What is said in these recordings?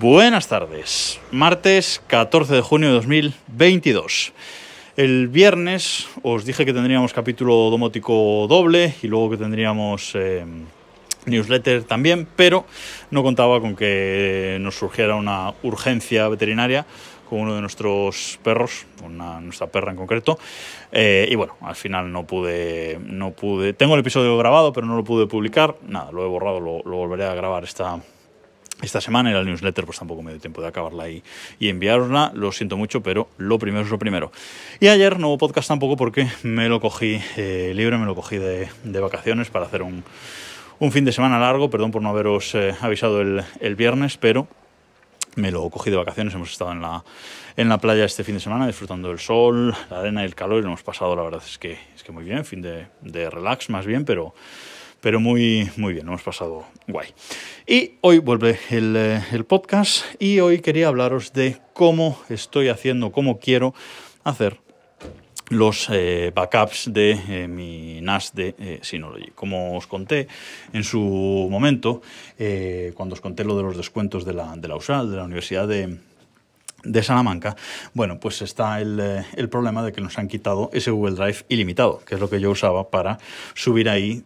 Buenas tardes, martes 14 de junio de 2022. El viernes os dije que tendríamos capítulo domótico doble y luego que tendríamos eh, newsletter también, pero no contaba con que nos surgiera una urgencia veterinaria con uno de nuestros perros, una, nuestra perra en concreto. Eh, y bueno, al final no pude, no pude. Tengo el episodio grabado, pero no lo pude publicar. Nada, lo he borrado, lo volveré a grabar esta, esta semana era el newsletter, pues tampoco me dio tiempo de acabarla y, y enviarosla. Lo siento mucho, pero lo primero es lo primero. Y ayer no hubo podcast tampoco porque me lo cogí eh, libre, me lo cogí de, de, vacaciones para hacer un, un, fin de semana largo. Perdón por no haberos eh, avisado el, el, viernes, pero me lo cogí de vacaciones. Hemos estado en la, en la playa este fin de semana disfrutando del sol, la arena y el calor y lo hemos pasado, la verdad es que, es que muy bien, fin de, de relax más bien, pero pero muy, muy bien, hemos pasado guay. Y hoy vuelve el, eh, el, podcast y hoy quería hablaros de cómo estoy haciendo, cómo quiero hacer los eh, backups de eh, mi NAS de eh, Synology. Como os conté en su momento, cuando os conté lo de los descuentos de la, de la USAL, de la Universidad de, de Salamanca, bueno, pues está el, el, problema de que nos han quitado ese Google Drive ilimitado, que es lo que yo usaba para subir ahí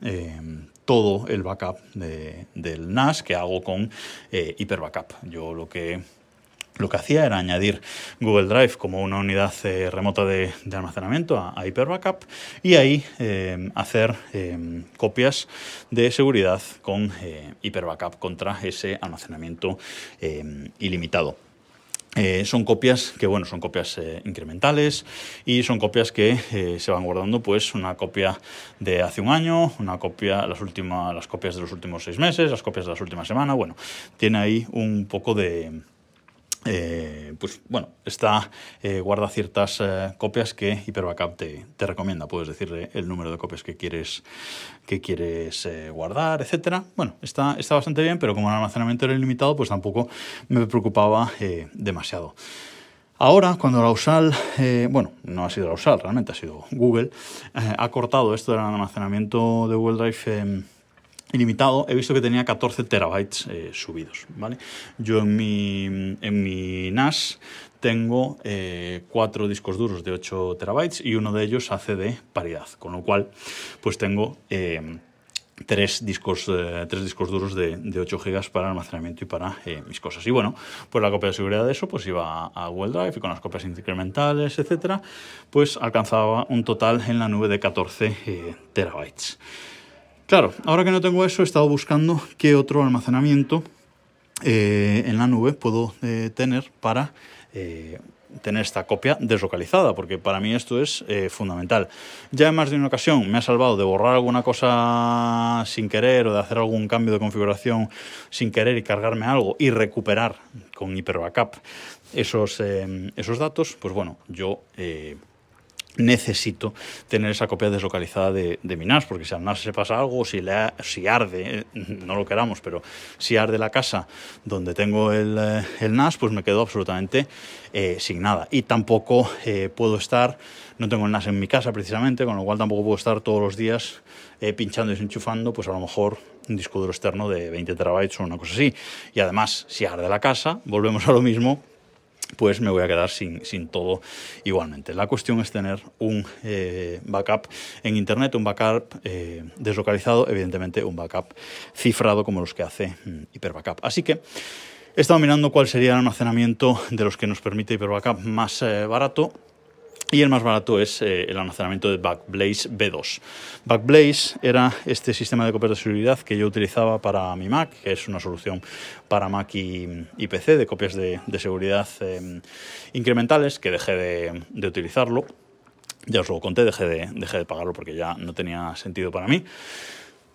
todo el backup de, del NAS que hago con eh, Hyper Backup. Yo lo que lo que hacía era añadir Google Drive como una unidad eh, remota de, almacenamiento a, a, Hyper Backup y ahí eh, hacer eh, copias de seguridad con Hyper Backup contra ese almacenamiento ilimitado. Eh, son copias que, bueno, son copias eh, incrementales y son copias que eh, se van guardando, pues, una copia de hace un año, una copia, las, últimas, las copias de los últimos seis meses, las copias de las últimas semanas, bueno, tiene ahí un poco de, eh, pues bueno, está eh, guarda ciertas eh, copias que HyperBackup te, te, recomienda. Puedes decirle el número de copias que quieres, que quieres eh, guardar, etcétera. Bueno, está, está bastante bien, pero como el almacenamiento era ilimitado, pues tampoco me preocupaba eh, demasiado. Ahora, cuando la USAL, eh, bueno, no ha sido la USAL, realmente ha sido Google, eh, ha cortado esto del almacenamiento de Google Drive ilimitado, he visto que tenía 14 terabytes eh, subidos, ¿vale? Yo en mi, en mi NAS tengo eh, cuatro discos duros de 8 terabytes y uno de ellos hace de paridad, con lo cual pues tengo eh, tres, discos, tres discos duros de, de 8 gigas para almacenamiento y para mis cosas. Y bueno, pues la copia de seguridad de eso pues iba a Google Drive y con las copias incrementales, etcétera, pues alcanzaba un total en la nube de 14 eh, terabytes. Claro, ahora que no tengo eso, he estado buscando qué otro almacenamiento eh, en la nube puedo eh, tener para eh, tener esta copia deslocalizada, porque para mí esto es fundamental. Ya en más de una ocasión me ha salvado de borrar alguna cosa sin querer o de hacer algún cambio de configuración sin querer y cargarme algo y recuperar con Hyper Backup esos, esos datos. Pues bueno, yo necesito tener esa copia deslocalizada de, de, mi NAS, porque si al NAS se pasa algo, si, le, si arde, no lo queramos, pero si arde la casa donde tengo el, el NAS, pues me quedo absolutamente eh, sin nada. Y tampoco eh, puedo estar, no tengo el NAS en mi casa precisamente, con lo cual tampoco puedo estar todos los días eh, pinchando y desenchufando, pues a lo mejor un disco duro externo de 20 terabytes o una cosa así. Y además, si arde la casa, volvemos a lo mismo, pues me voy a quedar sin, sin todo igualmente. La cuestión es tener un eh, backup en Internet, un backup eh, deslocalizado, evidentemente un backup cifrado como los que hace mm, HyperBackup. Así que he estado mirando cuál sería el almacenamiento de los que nos permite HyperBackup más eh, barato y el más barato es eh, el almacenamiento de Backblaze B2. Backblaze era este sistema de copias de seguridad que yo utilizaba para mi Mac, que es una solución para Mac y, PC de copias de, seguridad eh, incrementales, que dejé de, de, utilizarlo. Ya os lo conté, dejé de, dejé de pagarlo porque ya no tenía sentido para mí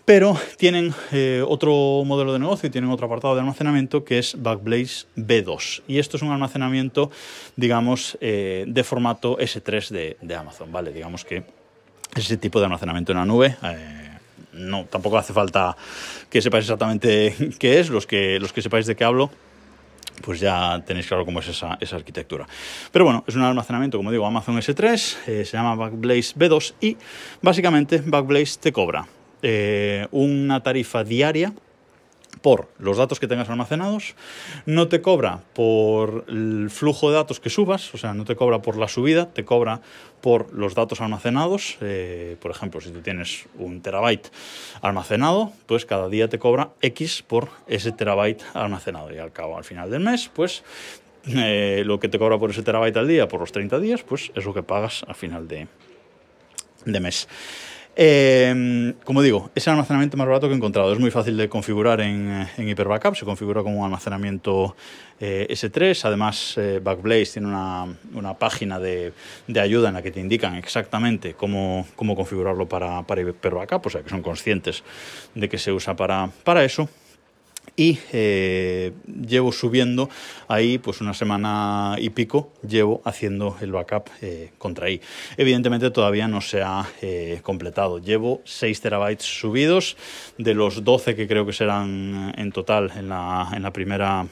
pero tienen eh, otro modelo de negocio y tienen otro apartado de almacenamiento que es Backblaze B2. Y esto es un almacenamiento, digamos, eh, de formato S3 de, Amazon, ¿vale? Digamos que ese tipo de almacenamiento en la nube. Eh, no, tampoco hace falta que sepáis exactamente qué es, los que, los que sepáis de qué hablo, pues ya tenéis claro cómo es esa, esa, arquitectura. Pero bueno, es un almacenamiento, como digo, Amazon S3, eh, se llama Backblaze B2 y básicamente Backblaze te cobra eh, una tarifa diaria por los datos que tengas almacenados, no te cobra por el flujo de datos que subas, o sea, no te cobra por la subida, te cobra por los datos almacenados. Eh, por ejemplo, si tú tienes un terabyte almacenado, pues cada día te cobra X por ese terabyte almacenado. Y al cabo, al final del mes, pues eh, lo que te cobra por ese terabyte al día, por los 30 días, pues es lo que pagas al final de, de mes. Eh, como digo, es el almacenamiento más barato que he encontrado. Es muy fácil de configurar en, en Hyper Backup. Se configura como un almacenamiento eh, S3. Además, eh, Backblaze tiene una, página de, ayuda en la que te indican exactamente cómo, configurarlo para, para Hyper Backup. O sea, que son conscientes de que se usa para eso y eh, llevo subiendo ahí pues una semana y pico llevo haciendo el backup eh, contra ahí. Evidentemente todavía no se ha eh, completado. Llevo 6 terabytes subidos de los 12 que creo que serán en total en la, en la primera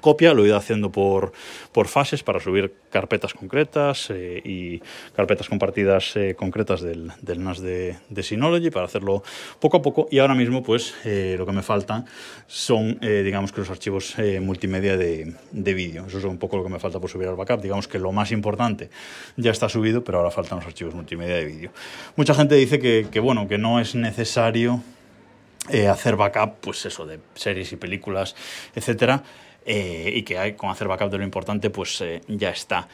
copia, lo he ido haciendo por, por fases para subir carpetas concretas eh, y carpetas compartidas eh, concretas del, NAS de, Synology para hacerlo poco a poco. Y ahora mismo pues eh, lo que me falta son digamos que los archivos multimedia de, de vídeo, eso es un poco lo que me falta por subir al backup, digamos que lo más importante ya está subido pero ahora faltan los archivos multimedia de vídeo. Mucha gente dice que, bueno, que no es necesario hacer backup pues eso de series y películas, etcétera eh, y que hay, con hacer backup de lo importante, pues eh, ya está.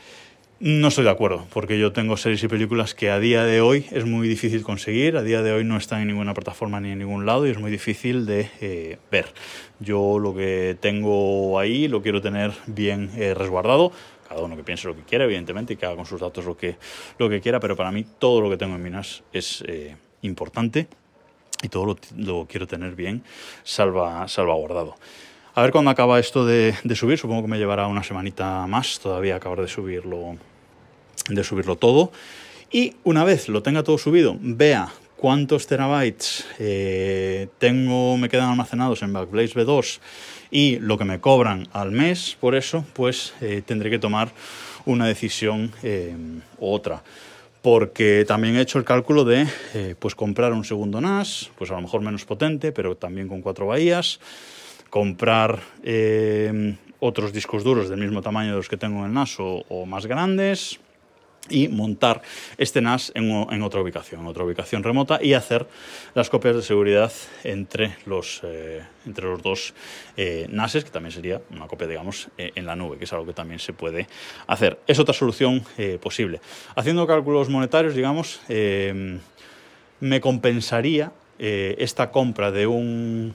No estoy de acuerdo, porque yo tengo series y películas que a día de hoy es muy difícil conseguir, a día de hoy no están en ninguna plataforma ni en ningún lado y es muy difícil de eh, ver. Yo lo que tengo ahí lo quiero tener bien eh, resguardado, cada uno que piense lo que quiera, evidentemente, y que haga con sus datos lo que, lo que quiera, pero para mí todo lo que tengo en Minas es eh, importante y todo lo, lo, quiero tener bien salva, salvaguardado. A ver cuándo acaba esto de, subir, supongo que me llevará una semanita más. Todavía acabar de subirlo, de subirlo todo. Y una vez lo tenga todo subido, vea cuántos terabytes eh, tengo, me quedan almacenados en Backblaze B2 y lo que me cobran al mes por eso, pues eh, tendré que tomar una decisión eh, u otra. Porque también he hecho el cálculo de eh, pues comprar un segundo NAS, pues a lo mejor menos potente, pero también con cuatro bahías, comprar eh, otros discos duros del mismo tamaño de los que tengo en el NAS o, más grandes y montar este NAS en, otra ubicación, en otra ubicación remota y hacer las copias de seguridad entre los, eh, entre los dos eh, NASes, que también sería una copia, digamos, eh, en la nube, que es algo que también se puede hacer. Es otra solución posible. Haciendo cálculos monetarios, digamos, me compensaría esta compra de un,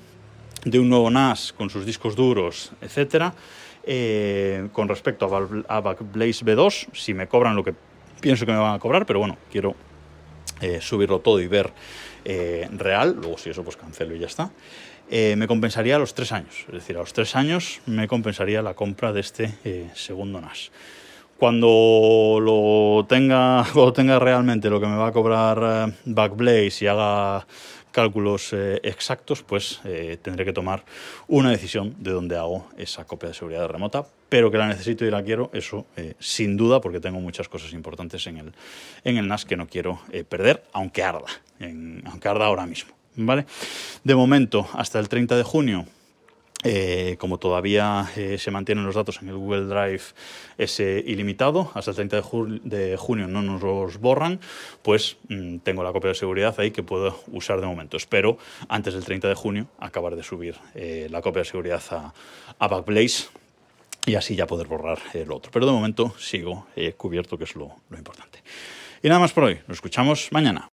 de un nuevo NAS con sus discos duros, etcétera, eh, con respecto a, Backblaze B2, si me cobran lo que pienso que me van a cobrar, pero bueno, quiero eh, subirlo todo y ver eh, real, luego si eso pues cancelo y ya está. Me compensaría a los tres años, es decir, a los tres años me compensaría la compra de este segundo NAS. Cuando lo tenga, cuando tenga realmente lo que me va a cobrar eh, Backblaze y haga cálculos eh, exactos, pues eh, tendré que tomar una decisión de dónde hago esa copia de seguridad remota, pero que la necesito y la quiero, eso sin duda, porque tengo muchas cosas importantes en el, en el NAS que no quiero perder, aunque arda, aunque arda ahora mismo. ¿vale? De momento, hasta el 30 de junio, eh, como todavía eh, se mantienen los datos en el Google Drive ese ilimitado, hasta el 30 de, ju de junio no nos los borran, pues mmm, tengo la copia de seguridad ahí que puedo usar de momento. Espero antes del 30 de junio acabar de subir eh, la copia de seguridad a, Backblaze y así ya poder borrar el otro. Pero de momento sigo cubierto, que es lo importante. Y nada más por hoy. Nos escuchamos mañana.